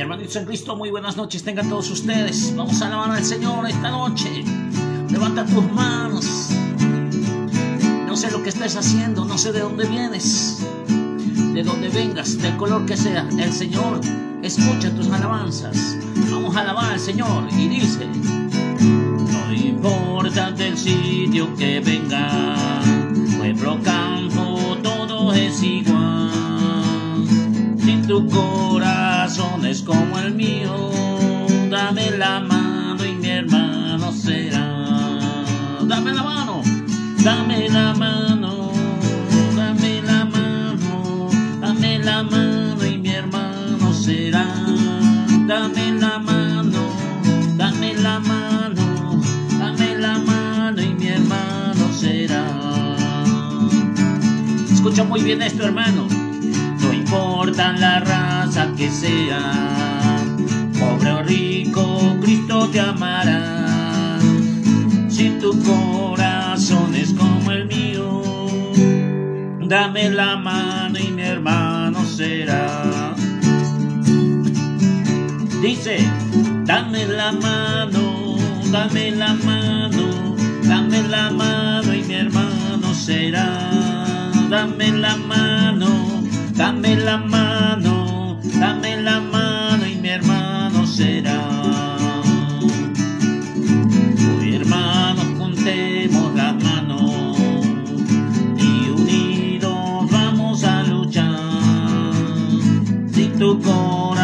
Hermanitos en Cristo, muy buenas noches tengan todos ustedes. Vamos a alabar al Señor esta noche. Levanta tus manos. No sé lo que estés haciendo, no sé de dónde vienes, de dónde vengas, del color que sea. El Señor escucha tus alabanzas. Vamos a alabar al Señor y dice, no importa del sitio que venga, pueblo, campo, todo es igual. Si tu corazón es como el mío, dame la mano y mi hermano será. Dame la mano, dame la mano, dame la mano, dame la mano y mi hermano será. Dame la mano, dame la mano, dame la mano y mi hermano será. Escucha muy bien esto, hermano. Importa la raza que sea, pobre o rico, Cristo te amará. Si tu corazón es como el mío, dame la mano y mi hermano será. Dice, dame la mano, dame la mano, dame la mano y mi hermano será. Dame la mano, dame la mano, dame la mano y mi hermano será. Hoy hermanos juntemos las manos y unidos vamos a luchar. Si tu corazón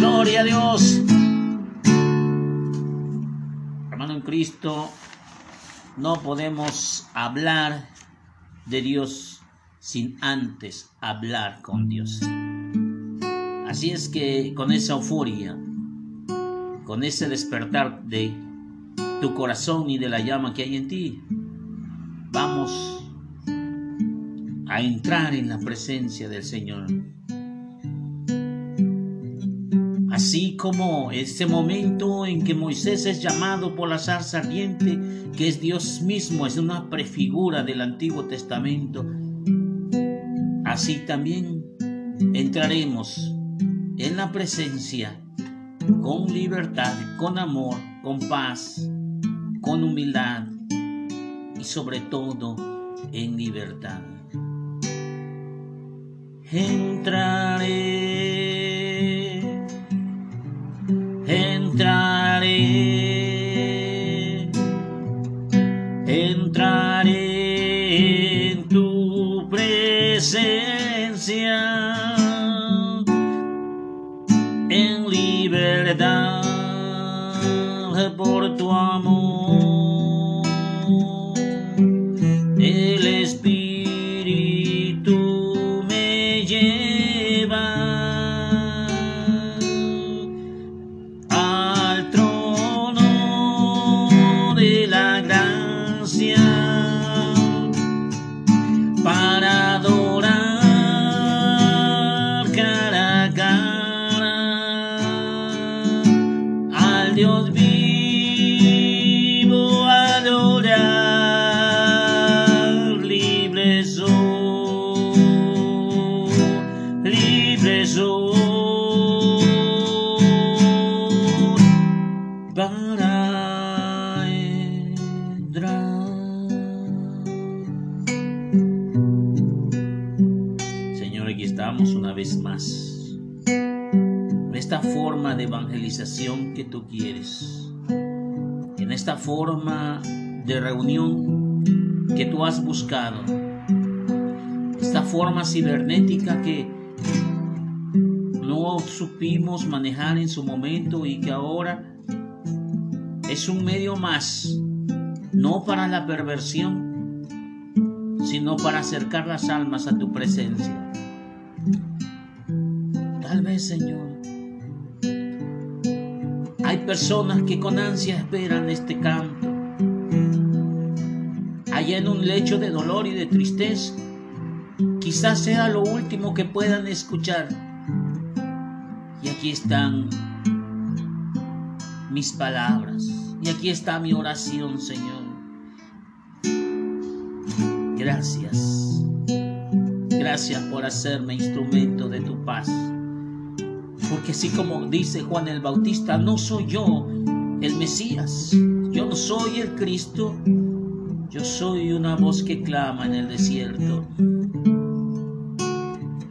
Gloria a Dios. Hermano en Cristo, no podemos hablar de Dios sin antes hablar con Dios. Así es que con esa euforia, con ese despertar de tu corazón y de la llama que hay en ti, vamos a entrar en la presencia del Señor. Así como ese momento en que Moisés es llamado por la zarza ardiente, que es Dios mismo, es una prefigura del Antiguo Testamento, así también entraremos en la presencia con libertad, con amor, con paz, con humildad y sobre todo en libertad. Entraré, reklāmu. Buscado. Esta forma cibernética que no supimos manejar en su momento y que ahora es un medio más, no para la perversión, sino para acercar las almas a tu presencia. Tal vez, Señor, Hay personas que con ansia esperan este canto. Allá en un lecho de dolor y de tristeza, quizás sea lo último que puedan escuchar. Y aquí están mis palabras. Y aquí está mi oración, Señor. Gracias. Gracias por hacerme instrumento de tu paz. Porque así como dice Juan el Bautista, no soy yo el Mesías. Yo no soy el Cristo. Yo soy una voz que clama en el desierto.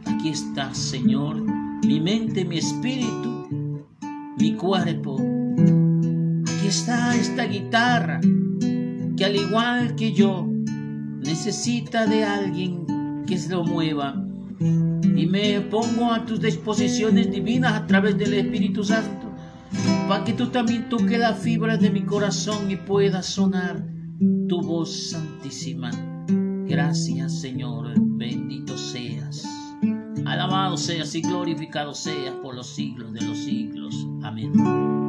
Aquí está, Señor, mi mente, mi espíritu, mi cuerpo. Está esta guitarra que al igual que yo necesita de alguien que se lo mueva. Y me pongo a tus disposiciones divinas a través del Espíritu Santo para que tú también toques la fibra de mi corazón y pueda sonar tu voz santísima. Gracias Señor, bendito seas. Alabado seas y glorificado seas por los siglos de los siglos. Amén.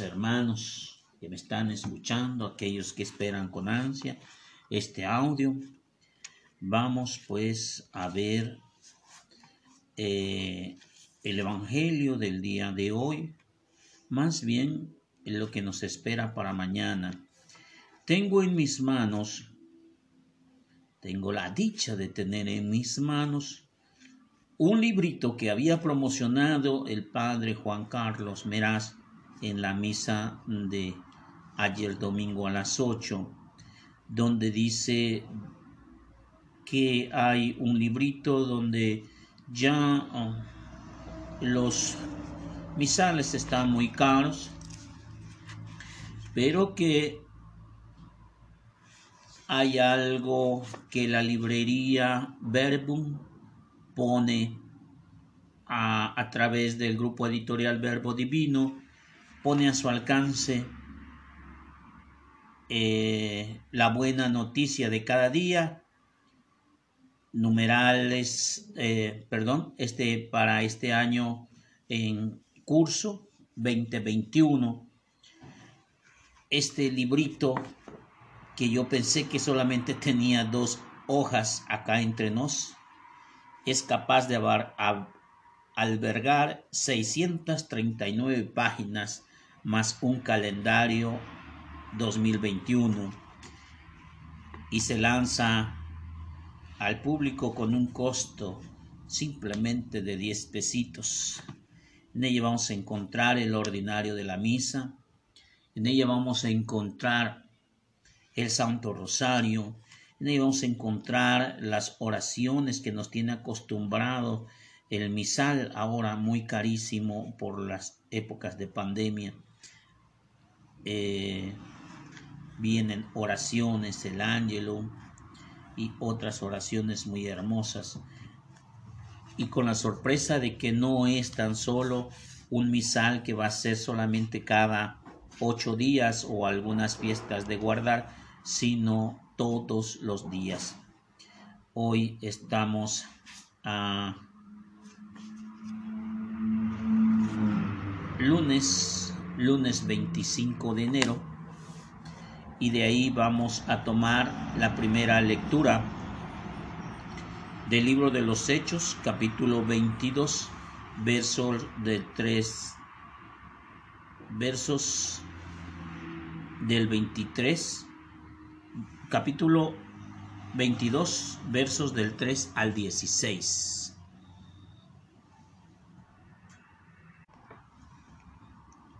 Hermanos que me están escuchando, aquellos que esperan con ansia este audio. Vamos pues a ver eh, el Evangelio del día de hoy, más bien lo que nos espera para mañana. Tengo en mis manos, tengo la dicha de tener en mis manos un librito que había promocionado el padre Juan Carlos Meraz en la misa de ayer domingo a las 8, donde dice que hay un librito donde ya oh, los misales están muy caros, pero que hay algo que la librería Verbum pone a, a través del grupo editorial Verbo Divino pone a su alcance eh, la buena noticia de cada día, numerales, eh, perdón, este para este año en curso 2021. Este librito que yo pensé que solamente tenía dos hojas acá entre nos, es capaz de albergar 639 páginas más un calendario 2021 y se lanza al público con un costo simplemente de 10 pesitos. En ella vamos a encontrar el ordinario de la misa, en ella vamos a encontrar el Santo Rosario, en ella vamos a encontrar las oraciones que nos tiene acostumbrado el misal, ahora muy carísimo por las épocas de pandemia. Eh, vienen oraciones, el ángelo y otras oraciones muy hermosas. Y con la sorpresa de que no es tan solo un misal que va a ser solamente cada ocho días o algunas fiestas de guardar, sino todos los días. Hoy estamos a lunes lunes 25 de enero y de ahí vamos a tomar la primera lectura del libro de los Hechos, capítulo 22, versos de 3, versos del 23, capítulo 22, versos del 3 al 16.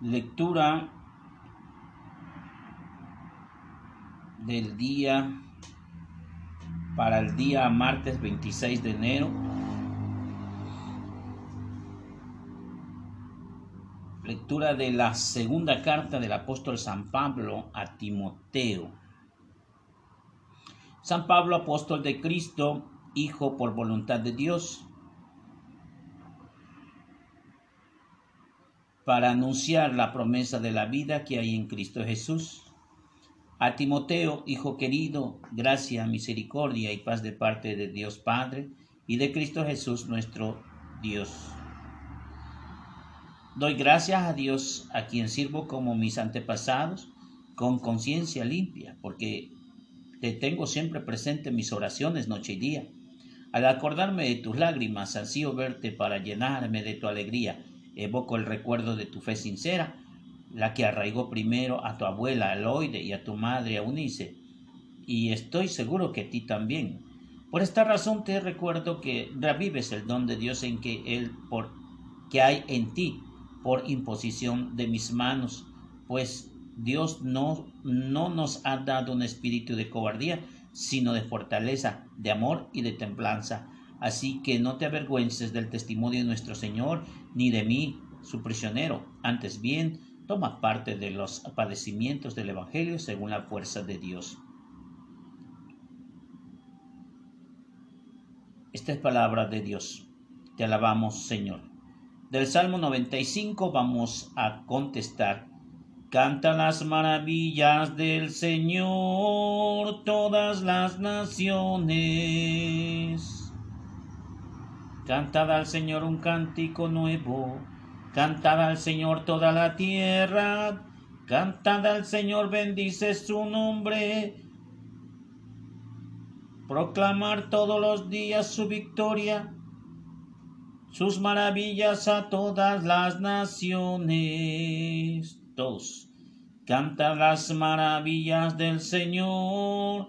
Lectura del día para el día martes 26 de enero. Lectura de la segunda carta del apóstol San Pablo a Timoteo. San Pablo, apóstol de Cristo, Hijo por voluntad de Dios para anunciar la promesa de la vida que hay en Cristo Jesús. A Timoteo, hijo querido, gracia, misericordia y paz de parte de Dios Padre y de Cristo Jesús nuestro Dios. Doy gracias a Dios a quien sirvo como mis antepasados con conciencia limpia, porque te tengo siempre presente en mis oraciones noche y día. Al acordarme de tus lágrimas, ansío verte para llenarme de tu alegría Evoco el recuerdo de tu fe sincera, la que arraigó primero a tu abuela Aloide y a tu madre Eunice, y estoy seguro que a ti también. Por esta razón te recuerdo que revives el don de Dios en que él por que hay en ti por imposición de mis manos, pues Dios no, no nos ha dado un espíritu de cobardía, sino de fortaleza, de amor y de templanza. Así que no te avergüences del testimonio de nuestro Señor, ni de mí, su prisionero. Antes bien, toma parte de los padecimientos del Evangelio según la fuerza de Dios. Esta es palabra de Dios. Te alabamos, Señor. Del Salmo 95 vamos a contestar. Canta las maravillas del Señor todas las naciones Cantad al Señor un cántico nuevo, cantad al Señor toda la tierra, cantad al Señor, bendice su nombre. Proclamar todos los días su victoria, sus maravillas a todas las naciones. Todos, cantad las maravillas del Señor,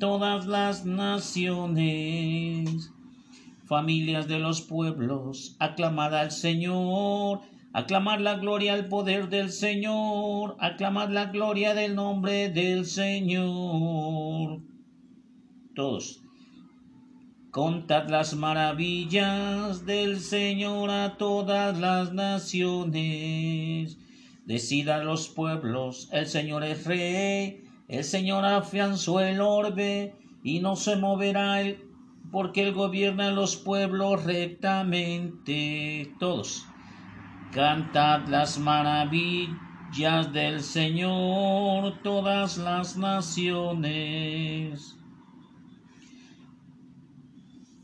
todas las naciones familias de los pueblos, aclamad al Señor, aclamad la gloria al poder del Señor, aclamad la gloria del nombre del Señor. Todos. Contad las maravillas del Señor a todas las naciones. Decid a los pueblos, el Señor es rey, el Señor afianzó el orbe y no se moverá el porque Él gobierna los pueblos rectamente. Todos. Cantad las maravillas del Señor, todas las naciones.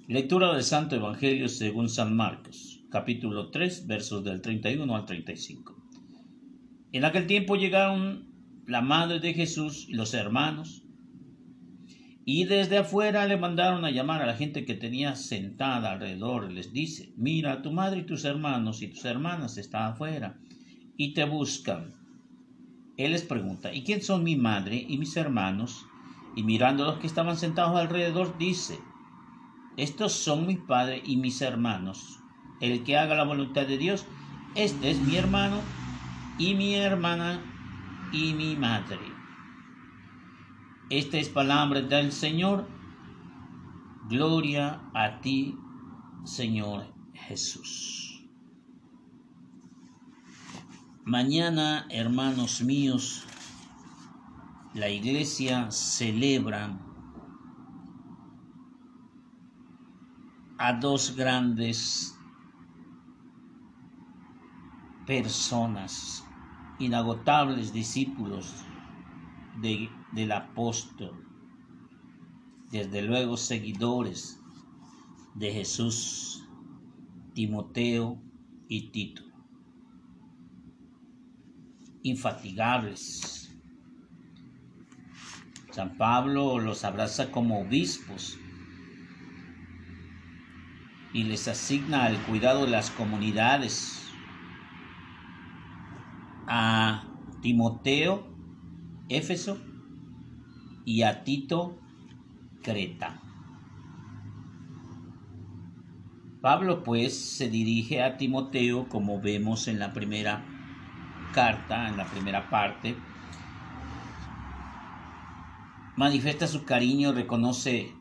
Lectura del Santo Evangelio según San Marcos, capítulo 3, versos del 31 al 35. En aquel tiempo llegaron la madre de Jesús y los hermanos y desde afuera le mandaron a llamar a la gente que tenía sentada alrededor. Les dice, mira, tu madre y tus hermanos y tus hermanas están afuera y te buscan. Él les pregunta, ¿y quién son mi madre y mis hermanos? Y mirando a los que estaban sentados alrededor, dice, estos son mi padre y mis hermanos. El que haga la voluntad de Dios, este es mi hermano y mi hermana y mi madre. Esta es palabra del Señor. Gloria a ti, Señor Jesús. Mañana, hermanos míos, la iglesia celebra a dos grandes personas, inagotables discípulos del apóstol, desde luego seguidores de Jesús, Timoteo y Tito, infatigables. San Pablo los abraza como obispos y les asigna el cuidado de las comunidades. A Timoteo Éfeso y a Tito Creta. Pablo pues se dirige a Timoteo como vemos en la primera carta, en la primera parte. Manifiesta su cariño, reconoce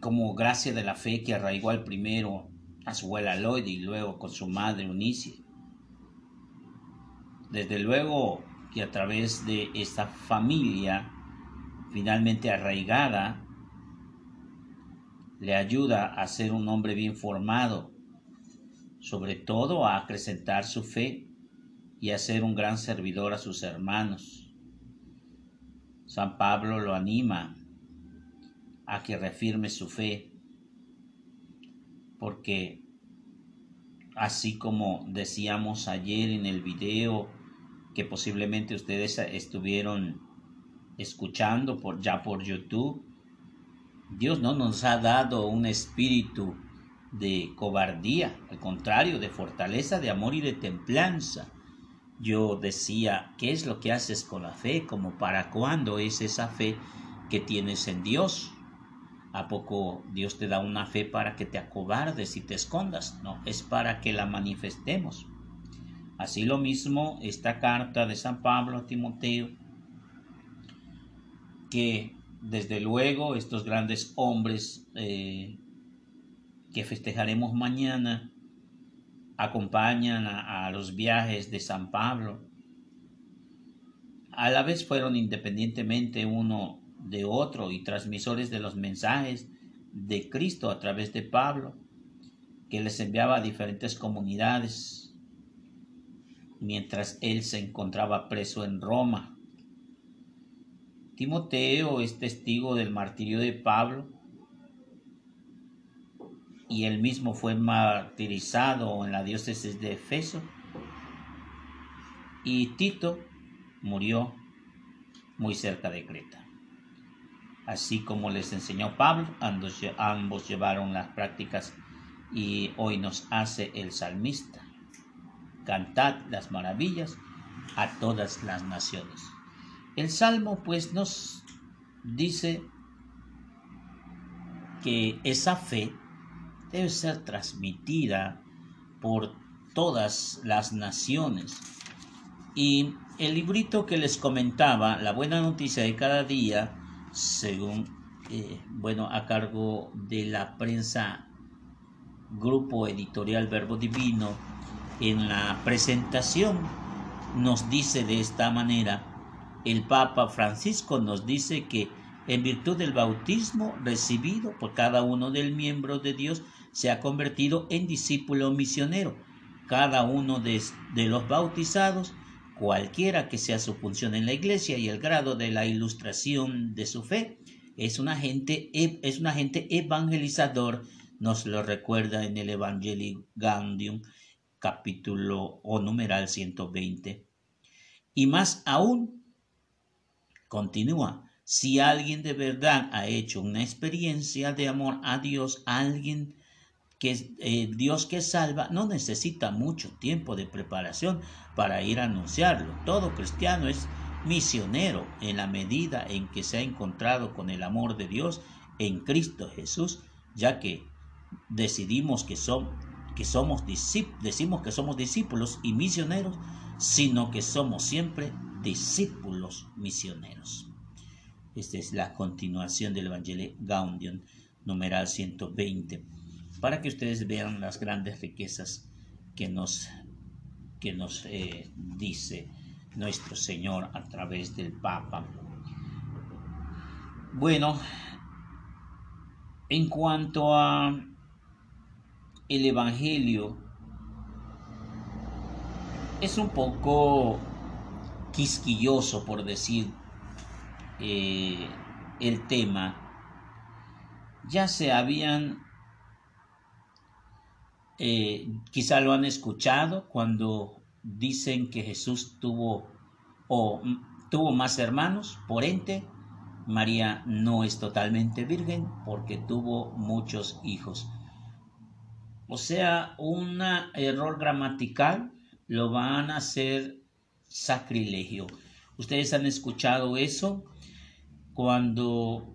como gracia de la fe que arraigó al primero a su abuela Lloyd y luego con su madre Unice. Desde luego que a través de esta familia finalmente arraigada, le ayuda a ser un hombre bien formado, sobre todo a acrecentar su fe y a ser un gran servidor a sus hermanos. San Pablo lo anima a que refirme su fe, porque así como decíamos ayer en el video que posiblemente ustedes estuvieron escuchando por ya por YouTube, Dios no nos ha dado un espíritu de cobardía, al contrario, de fortaleza, de amor y de templanza. Yo decía, ¿qué es lo que haces con la fe? Como para cuándo es esa fe que tienes en Dios? ¿A poco Dios te da una fe para que te acobardes y te escondas? No, es para que la manifestemos. Así lo mismo esta carta de San Pablo a Timoteo, que desde luego estos grandes hombres eh, que festejaremos mañana acompañan a, los viajes de San Pablo. A la vez fueron independientemente uno de otro y transmisores de los mensajes de Cristo a través de Pablo, que les enviaba a diferentes comunidades mientras él se encontraba preso en Roma. Timoteo es testigo del martirio de Pablo y él mismo fue martirizado en la diócesis de Efeso y Tito murió muy cerca de Creta. Así como les enseñó Pablo, ambos llevaron las prácticas y hoy nos hace el salmista. Cantad las maravillas a todas las naciones. El Salmo pues nos dice que esa fe debe ser transmitida por todas las naciones. Y el librito que les comentaba, La buena noticia de cada día, según, eh, bueno, a cargo de la prensa Grupo Editorial Verbo Divino, en la presentación nos dice de esta manera, el Papa Francisco nos dice que en virtud del bautismo recibido por cada uno del miembro de Dios se ha convertido en discípulo misionero. Cada uno de, los bautizados, cualquiera que sea su función en la iglesia y el grado de la ilustración de su fe, es un agente, es un agente evangelizador, nos lo recuerda en el Evangelii Gaudium, capítulo o numeral 120. Y más aún, Continúa, si alguien de verdad ha hecho una experiencia de amor a Dios, alguien que eh, Dios que salva, no necesita mucho tiempo de preparación para ir a anunciarlo. Todo cristiano es misionero en la medida en que se ha encontrado con el amor de Dios en Cristo Jesús, ya que decidimos que, son, que somos decimos que somos discípulos y misioneros, sino que somos siempre discípulos misioneros. Esta es la continuación del Evangelio Gaudium, numeral 120, para que ustedes vean las grandes riquezas que nos, que nos eh, dice nuestro Señor a través del Papa. Bueno, en cuanto a el Evangelio, es un poco quisquilloso, por decir eh, el tema, ya se habían, eh, quizá lo han escuchado cuando dicen que Jesús tuvo o tuvo más hermanos, por ente, María no es totalmente virgen porque tuvo muchos hijos. O sea, un error gramatical lo van a hacer sacrilegio. Ustedes han escuchado eso cuando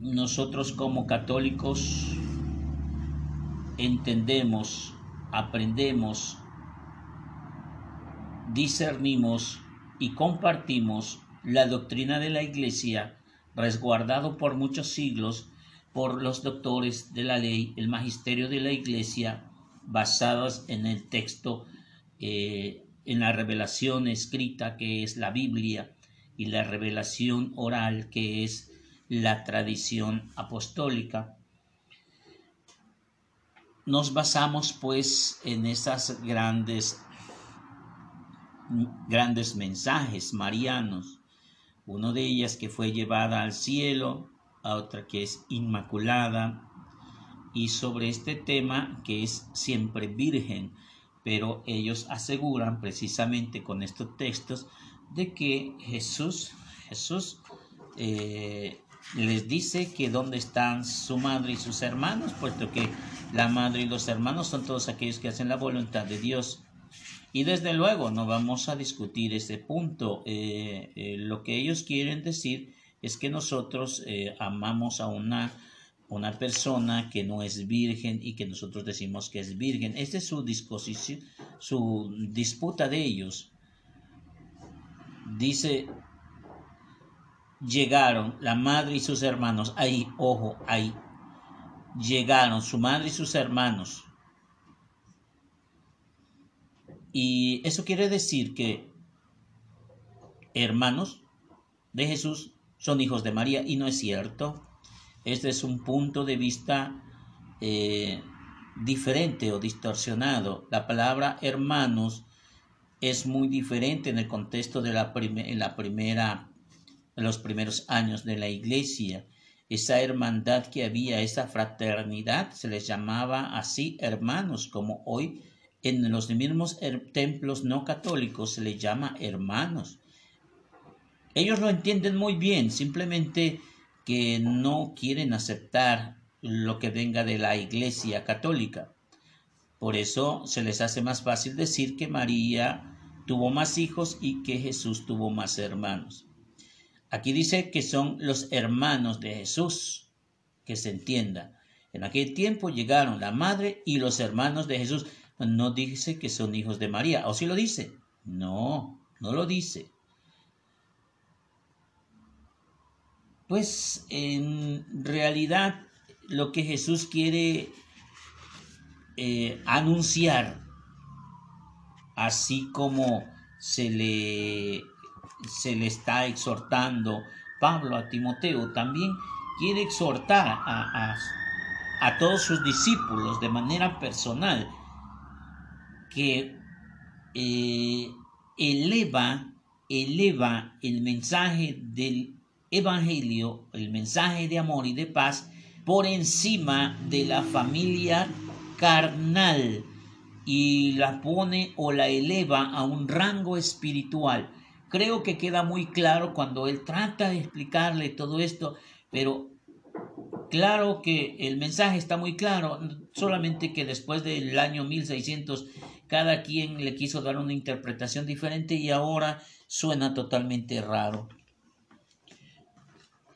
nosotros como católicos entendemos, aprendemos, discernimos y compartimos la doctrina de la Iglesia, resguardado por muchos siglos por los doctores de la ley, el magisterio de la Iglesia, basados en el texto, eh, en la revelación escrita que es la Biblia y la revelación oral que es la tradición apostólica. Nos basamos pues en esas grandes grandes mensajes marianos, uno de ellas que fue llevada al cielo, a otra que es inmaculada, y sobre este tema que es siempre virgen, pero ellos aseguran precisamente con estos textos de que Jesús, Jesús eh, les dice que dónde están su madre y sus hermanos, puesto que la madre y los hermanos son todos aquellos que hacen la voluntad de Dios. Y desde luego no vamos a discutir ese punto. Eh, eh, lo que ellos quieren decir es que nosotros amamos a una, una persona que no es virgen y que nosotros decimos que es virgen. Esta es su disposición, su disputa de ellos. Dice, llegaron la madre y sus hermanos, ahí, ojo, ahí, llegaron su madre y sus hermanos y eso quiere decir que hermanos de Jesús son hijos de María y no es cierto. Este es un punto de vista eh, diferente o distorsionado. La palabra hermanos es muy diferente en el contexto de la, la primera, en los primeros años de la iglesia. Esa hermandad que había, esa fraternidad, se les llamaba así hermanos, como hoy en los mismos templos no católicos se les llama hermanos. Ellos lo entienden muy bien, simplemente que no quieren aceptar lo que venga de la Iglesia católica. Por eso se les hace más fácil decir que María tuvo más hijos y que Jesús tuvo más hermanos. Aquí dice que son los hermanos de Jesús, que se entienda. En aquel tiempo llegaron la madre y los hermanos de Jesús no dice que son hijos de María. ¿O sí lo dice? No, no lo dice. Pues en realidad lo que Jesús quiere eh, anunciar, así como se le, se le está exhortando Pablo a Timoteo, también quiere exhortar a, a todos sus discípulos de manera personal que eh, eleva, eleva el mensaje del Evangelio, el mensaje de amor y de paz, por encima de la familia carnal y la pone o la eleva a un rango espiritual. Creo que queda muy claro cuando él trata de explicarle todo esto, pero claro que el mensaje está muy claro, solamente que después del año 1600 cada quien le quiso dar una interpretación diferente y ahora suena totalmente raro.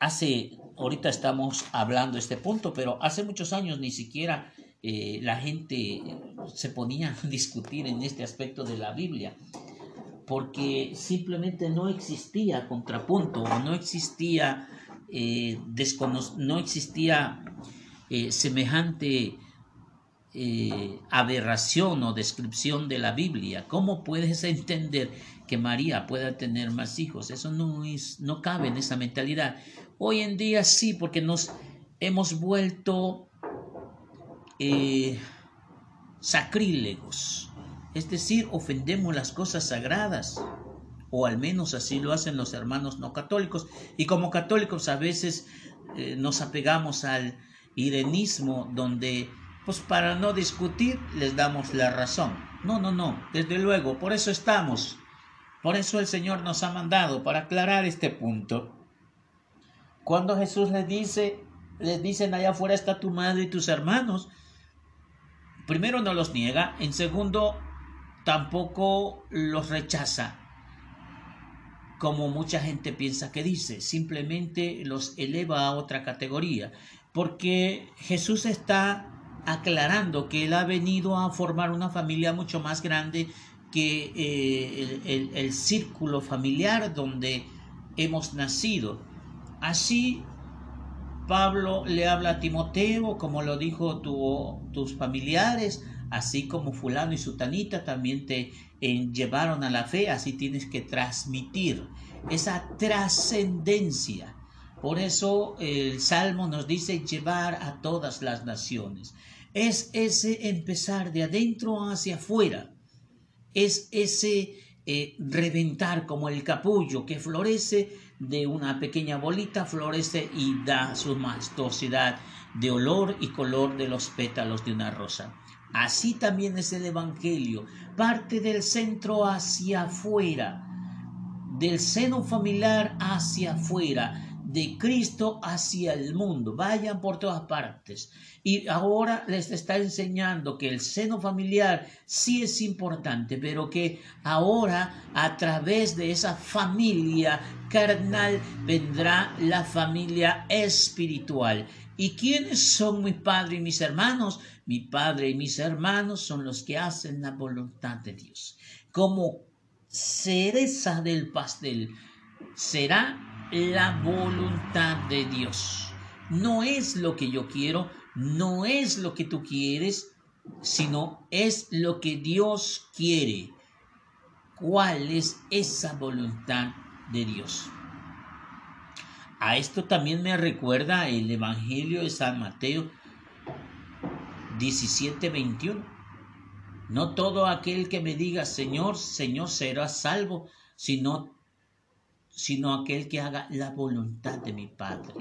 Hace, ahorita estamos hablando de este punto, pero hace muchos años ni siquiera eh, la gente se ponía a discutir en este aspecto de la Biblia, porque simplemente no existía contrapunto no existía, eh, no existía eh, semejante eh, aberración o descripción de la Biblia. ¿Cómo puedes entender que María pueda tener más hijos? Eso no, es, no cabe en esa mentalidad. Hoy en día sí, porque nos hemos vuelto eh, sacrílegos. Es decir, ofendemos las cosas sagradas. O al menos así lo hacen los hermanos no católicos. Y como católicos a veces eh, nos apegamos al irenismo donde pues para no discutir les damos la razón. No, no, no, desde luego, por eso estamos. Por eso el Señor nos ha mandado, para aclarar este punto. Cuando Jesús les dice, les dicen allá afuera está tu madre y tus hermanos, primero no los niega, en segundo tampoco los rechaza. como mucha gente piensa que dice, simplemente los eleva a otra categoría, porque Jesús está aclarando que Él ha venido a formar una familia mucho más grande que eh, el, círculo familiar donde hemos nacido. Así Pablo le habla a Timoteo, como lo dijo tus familiares, así como fulano y sutanita también te llevaron a la fe, así tienes que transmitir esa trascendencia. Por eso el Salmo nos dice llevar a todas las naciones. Es ese empezar de adentro hacia afuera. Es ese eh, reventar como el capullo que florece de una pequeña bolita, florece y da su majestuosidad de olor y color de los pétalos de una rosa. Así también es el Evangelio, parte del centro hacia afuera, del seno familiar hacia afuera, de Cristo hacia el mundo. Vayan por todas partes. Y ahora les está enseñando que el seno familiar sí es importante, pero que ahora a través de esa familia carnal vendrá la familia espiritual. ¿Y quiénes son mi padre y mis hermanos? Mi padre y mis hermanos son los que hacen la voluntad de Dios. Como cereza del pastel será la voluntad de Dios. No es lo que yo quiero, no es lo que tú quieres, sino es lo que Dios quiere. ¿Cuál es esa voluntad de Dios? A esto también me recuerda el Evangelio de San Mateo 17, 21. No todo aquel que me diga Señor, Señor será salvo, sino, sino aquel que haga la voluntad de mi Padre.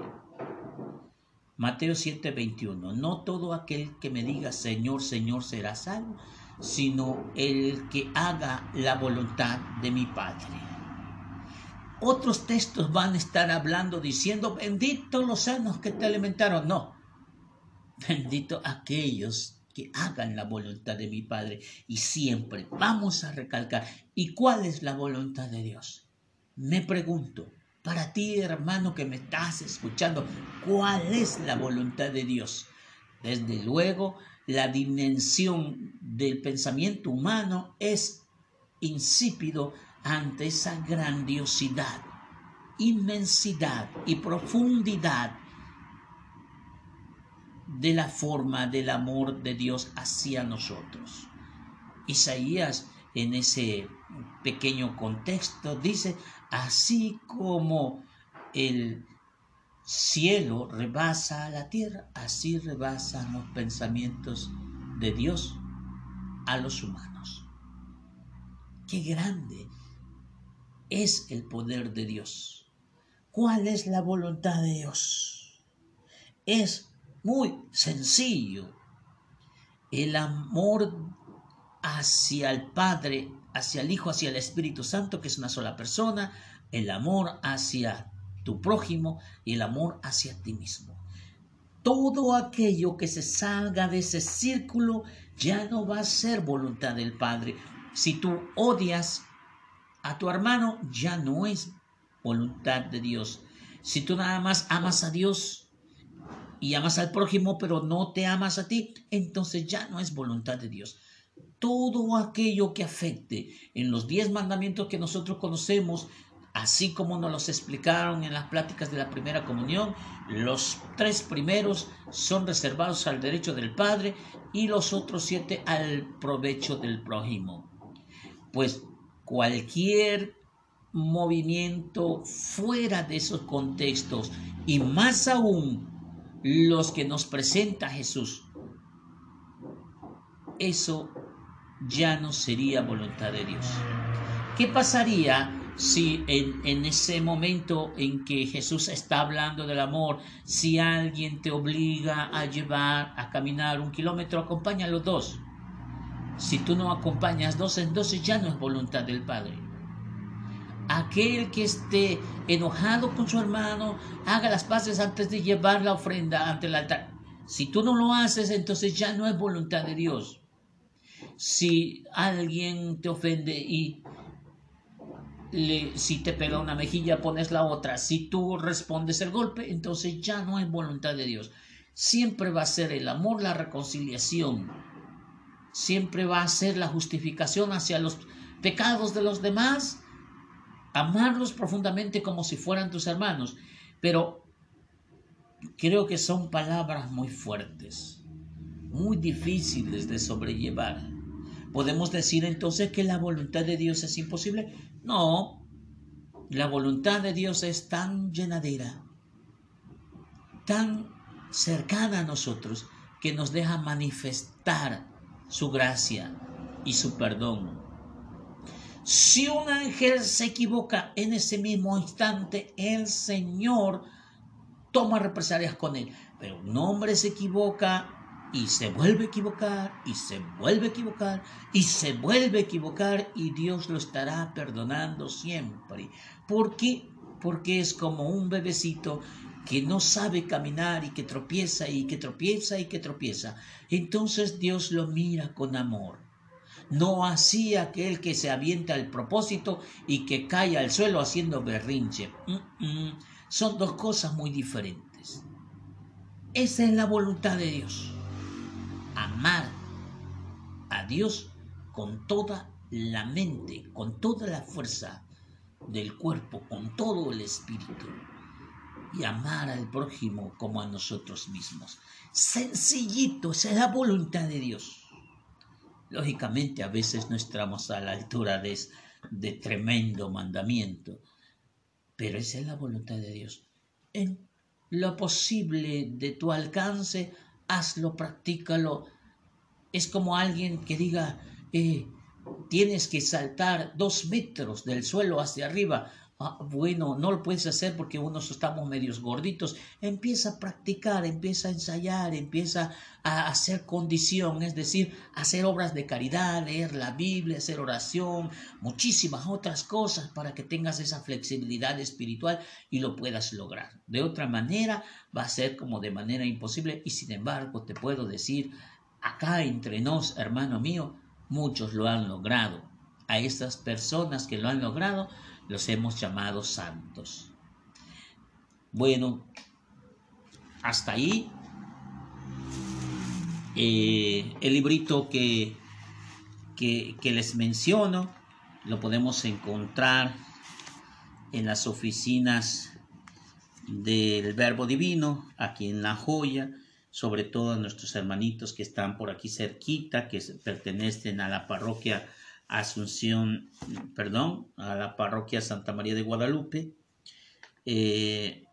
Mateo 7, 21. No todo aquel que me diga Señor, Señor será salvo, sino el que haga la voluntad de mi Padre. Otros textos van a estar hablando diciendo, bendito los sanos que te alimentaron. No, bendito aquellos que hagan la voluntad de mi Padre. Y siempre vamos a recalcar, ¿y cuál es la voluntad de Dios? Me pregunto, para ti hermano que me estás escuchando, ¿cuál es la voluntad de Dios? Desde luego, la dimensión del pensamiento humano es insípido ante esa grandiosidad, inmensidad y profundidad de la forma del amor de Dios hacia nosotros. Isaías en ese pequeño contexto dice, así como el cielo rebasa a la tierra, así rebasan los pensamientos de Dios a los humanos. Qué grande es el poder de Dios. ¿Cuál es la voluntad de Dios? Es muy sencillo. El amor hacia el Padre, hacia el Hijo, hacia el Espíritu Santo, que es una sola persona, el amor hacia tu prójimo y el amor hacia ti mismo. Todo aquello que se salga de ese círculo ya no va a ser voluntad del Padre. Si tú odias a tu hermano, ya no es voluntad de Dios. Si tú nada más amas a Dios y amas al prójimo, pero no te amas a ti, entonces ya no es voluntad de Dios. Todo aquello que afecte en los diez mandamientos que nosotros conocemos, así como nos los explicaron en las pláticas de la primera comunión, los tres primeros son reservados al derecho del Padre y los otros siete al provecho del prójimo. Pues cualquier movimiento fuera de esos contextos y más aún los que nos presenta Jesús, eso ya no sería voluntad de Dios. ¿Qué pasaría si en, en, ese momento en que Jesús está hablando del amor, si alguien te obliga a llevar, a caminar un kilómetro, acompaña a los dos? Si tú no acompañas dos, entonces ya no es voluntad del Padre. Aquel que esté enojado con su hermano, haga las paces antes de llevar la ofrenda ante el altar. Si tú no lo haces, entonces ya no es voluntad de Dios. Si alguien te ofende y si te pega una mejilla pones la otra, si tú respondes el golpe, entonces ya no hay voluntad de Dios. Siempre va a ser el amor, la reconciliación. Siempre va a ser la justificación hacia los pecados de los demás. Amarlos profundamente como si fueran tus hermanos. Pero creo que son palabras muy fuertes, muy difíciles de sobrellevar. ¿Podemos decir entonces que la voluntad de Dios es imposible? No, la voluntad de Dios es tan llenadera, tan cercana a nosotros, que nos deja manifestar su gracia y su perdón. Si un ángel se equivoca en ese mismo instante, el Señor toma represalias con él. Pero un hombre se equivoca y se vuelve a equivocar y se vuelve a equivocar y se vuelve a equivocar y Dios lo estará perdonando siempre. ¿Por qué? Porque es como un bebecito que no sabe caminar y que tropieza y que tropieza y que tropieza. Entonces Dios lo mira con amor. No así aquel que se avienta al propósito y que cae al suelo haciendo berrinche. Son dos cosas muy diferentes. Esa es la voluntad de Dios. Amar a Dios con toda la mente, con toda la fuerza del cuerpo, con todo el espíritu. Y amar al prójimo como a nosotros mismos. Sencillito, esa es la voluntad de Dios. Lógicamente a veces no estamos a la altura de, de tremendo mandamiento, pero esa es la voluntad de Dios. En lo posible de tu alcance, hazlo, practícalo. Es como alguien que diga, eh, tienes que saltar dos metros del suelo hacia arriba. Ah, bueno, no lo puedes hacer porque unos estamos medios gorditos. Empieza a practicar, empieza a ensayar, empieza a hacer condición, es decir, hacer obras de caridad, leer la Biblia, hacer oración, muchísimas otras cosas para que tengas esa flexibilidad espiritual y lo puedas lograr. De otra manera, va a ser como de manera imposible y sin embargo te puedo decir, acá entre nos, hermano mío, muchos lo han logrado. A estas personas que lo han logrado, los hemos llamado santos. Bueno, hasta ahí eh, el librito que, que, que les menciono lo podemos encontrar en las oficinas del Verbo Divino, aquí en La Joya, sobre todo a nuestros hermanitos que están por aquí cerquita, que pertenecen a la parroquia Asunción, perdón, a la parroquia Santa María de Guadalupe. Eh,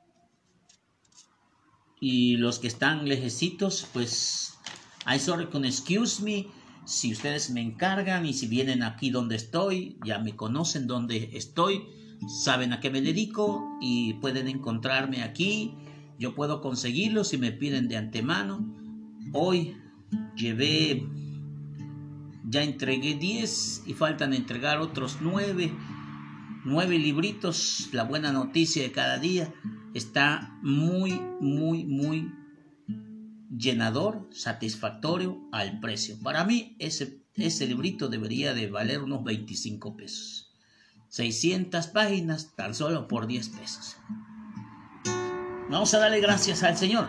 y los que están lejecitos, pues, I sorry con excuse me. Si ustedes me encargan y si vienen aquí donde estoy, ya me conocen donde estoy, saben a qué me dedico y pueden encontrarme aquí. Yo puedo conseguirlo si me piden de antemano. Hoy llevé ya entregué 10 y faltan entregar otros 9. 9 libritos. La buena noticia de cada día está muy, muy, muy llenador, satisfactorio al precio. Para mí ese, ese librito debería de valer unos 25 pesos. 600 páginas tan solo por 10 pesos. Vamos a darle gracias al Señor.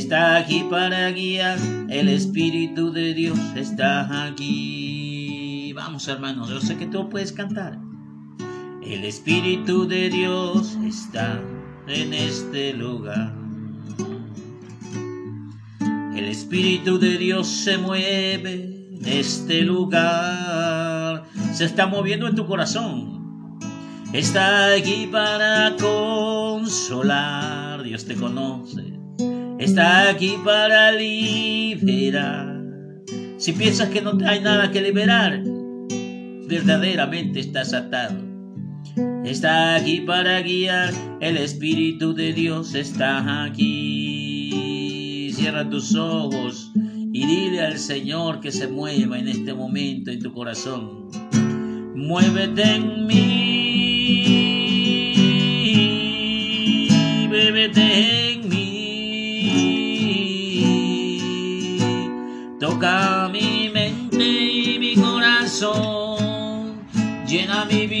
está aquí para guiar, el Espíritu de Dios está aquí. Vamos hermanos, yo sé que tú puedes cantar. El Espíritu de Dios está en este lugar. El Espíritu de Dios se mueve en este lugar. Se está moviendo en tu corazón. Está aquí para consolar. Dios te conoce está aquí para liberar. Si piensas que no hay nada que liberar, verdaderamente estás atado. Está aquí para guiar, el Espíritu de Dios está aquí. Cierra tus ojos y dile al Señor que se mueva en este momento en tu corazón. Muévete en mí,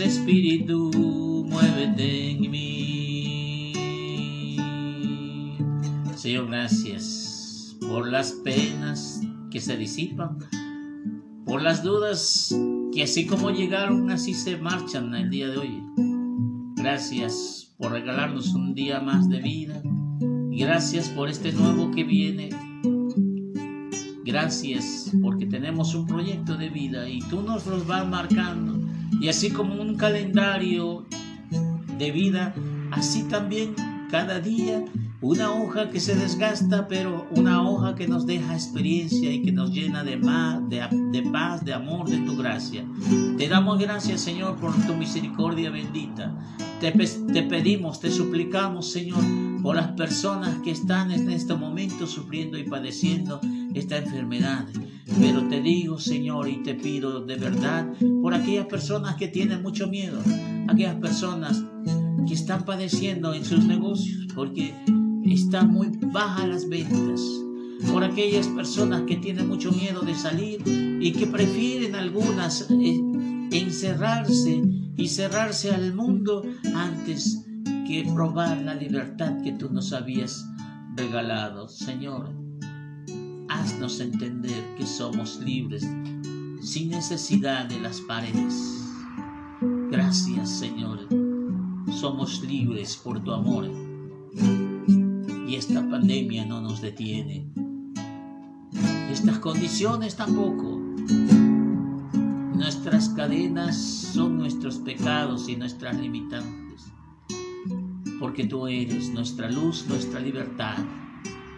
Espíritu, muévete en mí. Señor, gracias por las penas que se disipan, por las dudas que así como llegaron, así se marchan el día de hoy. Gracias por regalarnos un día más de vida. Gracias por este nuevo que viene Gracias porque tenemos un proyecto de vida y tú nos los vas marcando. Y así como un calendario de vida, así también cada día una hoja que se desgasta, pero una hoja que nos deja experiencia y que nos llena de, de, paz, de amor, de tu gracia. Te damos gracias, Señor, por tu misericordia bendita. Te, te pedimos, te suplicamos, Señor, por las personas que están en este momento sufriendo y padeciendo esta enfermedad. Pero te digo, Señor, y te pido de verdad por aquellas personas que tienen mucho miedo, aquellas personas que están padeciendo en sus negocios porque están muy bajas las ventas. Por aquellas personas que tienen mucho miedo de salir y que prefieren algunas eh, encerrarse y cerrarse al mundo antes que probar la libertad que tú nos habías regalado. Señor, haznos entender que somos libres sin necesidad de las paredes. Gracias, Señor. Somos libres por tu amor. Y esta pandemia no nos detiene. Estas condiciones tampoco. Nuestras cadenas son nuestros pecados y nuestras limitantes. Porque tú eres nuestra luz, nuestra libertad.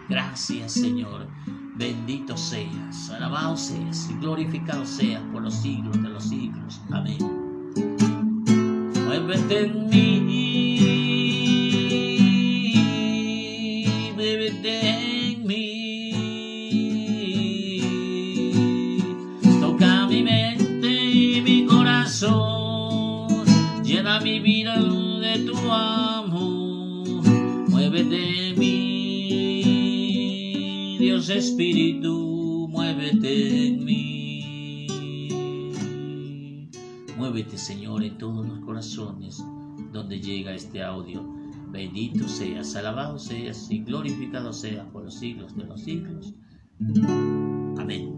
Gracias, Señor. Bendito seas, alabado seas y glorificado seas por los siglos de los siglos. Amén. Muévete en mí, Espíritu, muévete en mí. Muévete, Señor, en todos los corazones donde llega este audio. Bendito seas, alabado seas y glorificado seas por los siglos de los siglos. Amén.